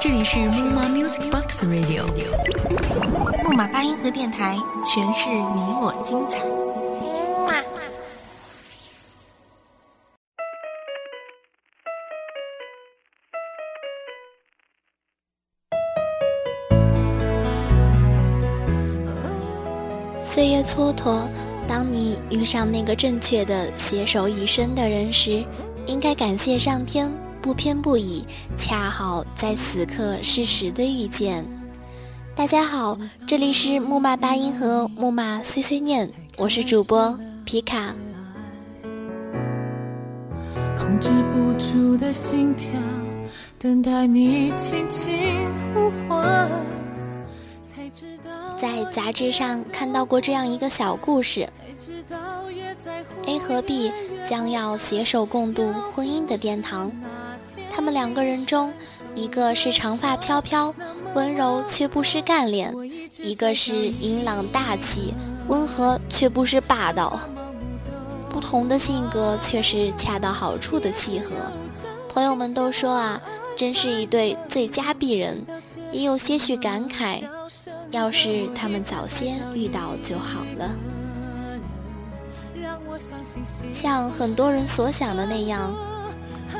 这里是木马 Music Box Radio，木马八音盒电台，诠释你我精彩。岁月蹉跎，当你遇上那个正确的携手一生的人时，应该感谢上天。不偏不倚，恰好在此刻适时的遇见。大家好，这里是木马八音盒木马碎碎念，我是主播皮卡。控制不住的心跳，等待你轻轻呼唤。在杂志上看到过这样一个小故事：A 和 B 将要携手共度婚姻的殿堂。他们两个人中，一个是长发飘飘、温柔却不失干练；一个是英朗大气、温和却不失霸道。不同的性格却是恰到好处的契合。朋友们都说啊，真是一对最佳璧人，也有些许感慨：要是他们早些遇到就好了。像很多人所想的那样。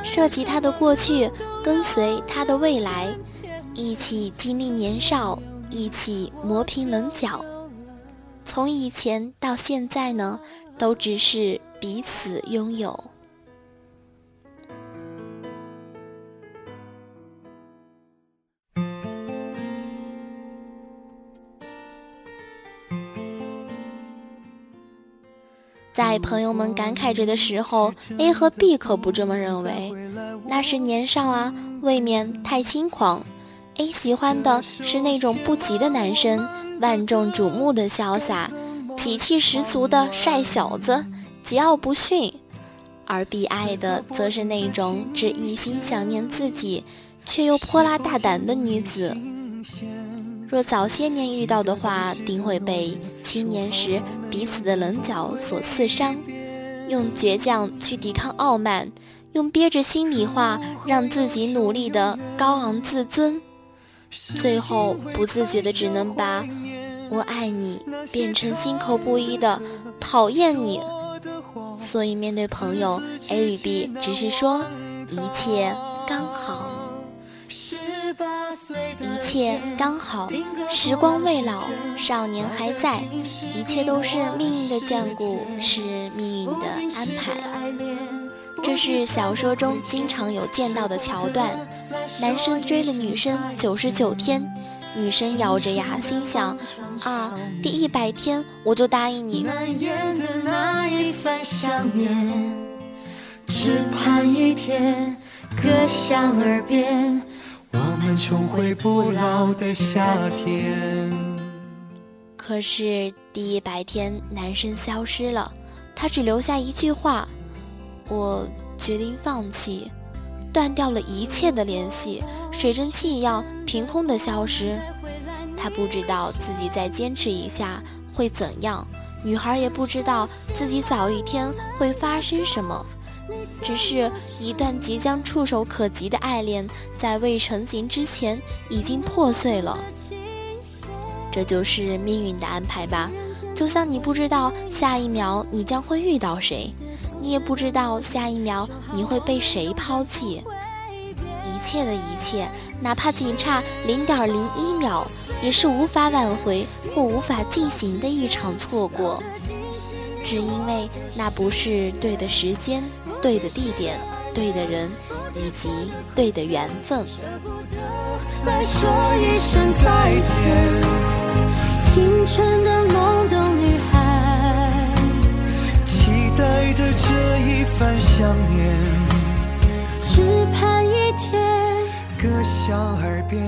涉及他的过去，跟随他的未来，一起经历年少，一起磨平棱角。从以前到现在呢，都只是彼此拥有。在朋友们感慨着的时候，A 和 B 可不这么认为。那是年少啊，未免太轻狂。A 喜欢的是那种不羁的男生，万众瞩目的潇洒，脾气十足的帅小子，桀骜不驯；而 B 爱的则是那种只一心想念自己，却又泼辣大胆的女子。若早些年遇到的话，定会被青年时彼此的棱角所刺伤，用倔强去抵抗傲慢，用憋着心里话让自己努力的高昂自尊，最后不自觉的只能把“我爱你”变成心口不一的“讨厌你”。所以面对朋友 A 与 B，只是说一切刚好。切刚好，时光未老，少年还在，一切都是命运的眷顾，是命运的安排。这是小说中经常有见到的桥段：男生追了女生九十九天，女生咬着牙心想：啊，第一百天我就答应你。只盼一天，歌响耳边。我们重回不老的夏天。可是第一百天，男生消失了，他只留下一句话：“我决定放弃，断掉了一切的联系，水蒸气一样凭空的消失。”他不知道自己再坚持一下会怎样，女孩也不知道自己早一天会发生什么。只是一段即将触手可及的爱恋，在未成型之前已经破碎了。这就是命运的安排吧。就像你不知道下一秒你将会遇到谁，你也不知道下一秒你会被谁抛弃。一切的一切，哪怕仅差零点零一秒，也是无法挽回或无法进行的一场错过。只因为那不是对的时间。对的地点，对的人，以及对的缘分。来说一声再见，青春的懵懂女孩，期待的这一番想念，只盼一天，歌响耳边，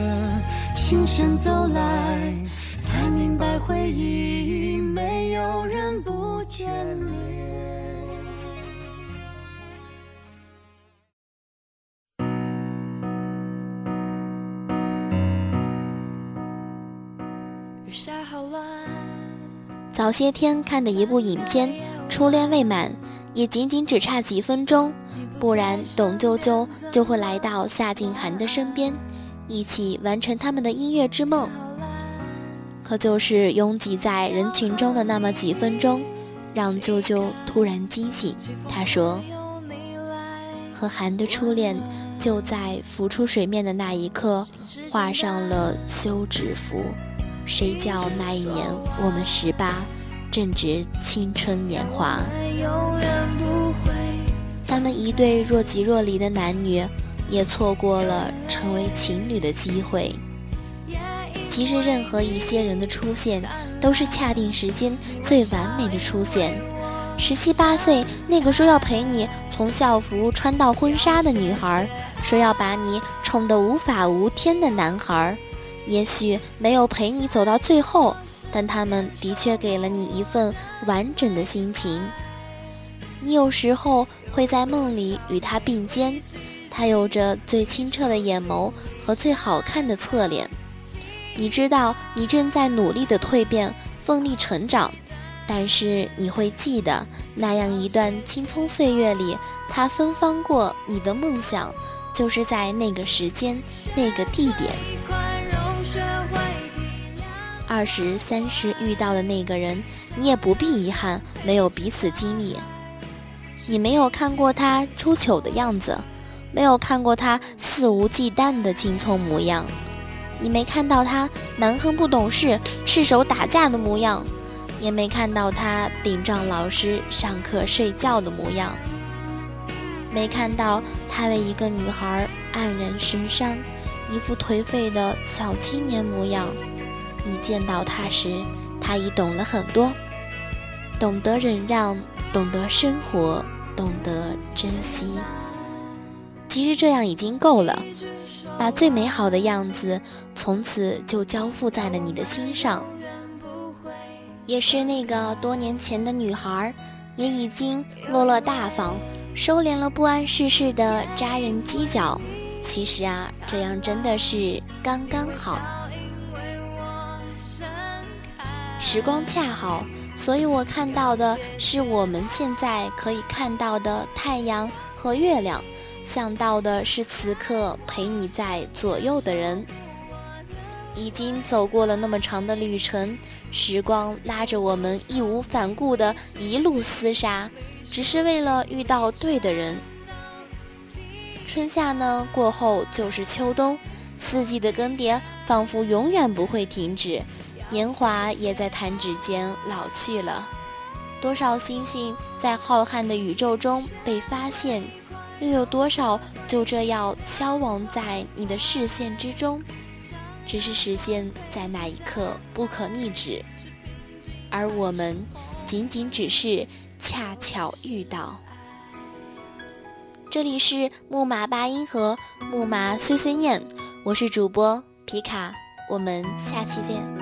轻声走来，才明白回忆没有人不眷恋。早些天看的一部影片《初恋未满》，也仅仅只差几分钟，不然董啾啾就会来到夏静涵的身边，一起完成他们的音乐之梦。可就是拥挤在人群中的那么几分钟，让啾啾突然惊醒。他说：“和韩的初恋就在浮出水面的那一刻画上了休止符。谁叫那一年我们十八，正值青春年华。”他们一对若即若离的男女，也错过了成为情侣的机会。其实，任何一些人的出现，都是恰定时间最完美的出现。十七八岁那个说要陪你从校服穿到婚纱的女孩，说要把你宠得无法无天的男孩，也许没有陪你走到最后，但他们的确给了你一份完整的心情。你有时候会在梦里与他并肩，他有着最清澈的眼眸和最好看的侧脸。你知道你正在努力的蜕变，奋力成长，但是你会记得那样一段青葱岁月里，他芬芳过你的梦想，就是在那个时间、那个地点。二十三十遇到的那个人，你也不必遗憾没有彼此经历。你没有看过他出糗的样子，没有看过他肆无忌惮的青葱模样。你没看到他蛮横不懂事、赤手打架的模样，也没看到他顶撞老师、上课睡觉的模样，没看到他为一个女孩黯然神伤、一副颓废的小青年模样。你见到他时，他已懂了很多，懂得忍让，懂得生活，懂得珍惜。其实这样已经够了。把最美好的样子从此就交付在了你的心上，也是那个多年前的女孩，也已经落落大方，收敛了不谙世事的扎人犄角。其实啊，这样真的是刚刚好。时光恰好，所以我看到的是我们现在可以看到的太阳和月亮。想到的是此刻陪你在左右的人，已经走过了那么长的旅程，时光拉着我们义无反顾的一路厮杀，只是为了遇到对的人。春夏呢过后就是秋冬，四季的更迭仿佛永远不会停止，年华也在弹指间老去了。多少星星在浩瀚的宇宙中被发现。又有多少就这样消亡在你的视线之中？只是时间在那一刻不可逆止，而我们仅仅只是恰巧遇到。这里是木马八音盒，木马碎碎念，我是主播皮卡，我们下期见。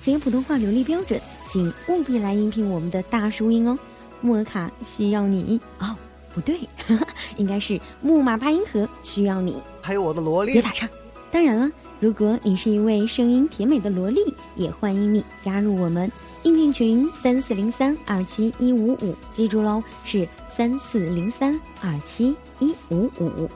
学普通话流利标准。请务必来应聘我们的大叔音哦，莫卡需要你哦，不对，应该是木马八音盒需要你，还有我的萝莉，别打岔。当然了，如果你是一位声音甜美的萝莉，也欢迎你加入我们应聘群三四零三二七一五五，记住喽，是三四零三二七一五五。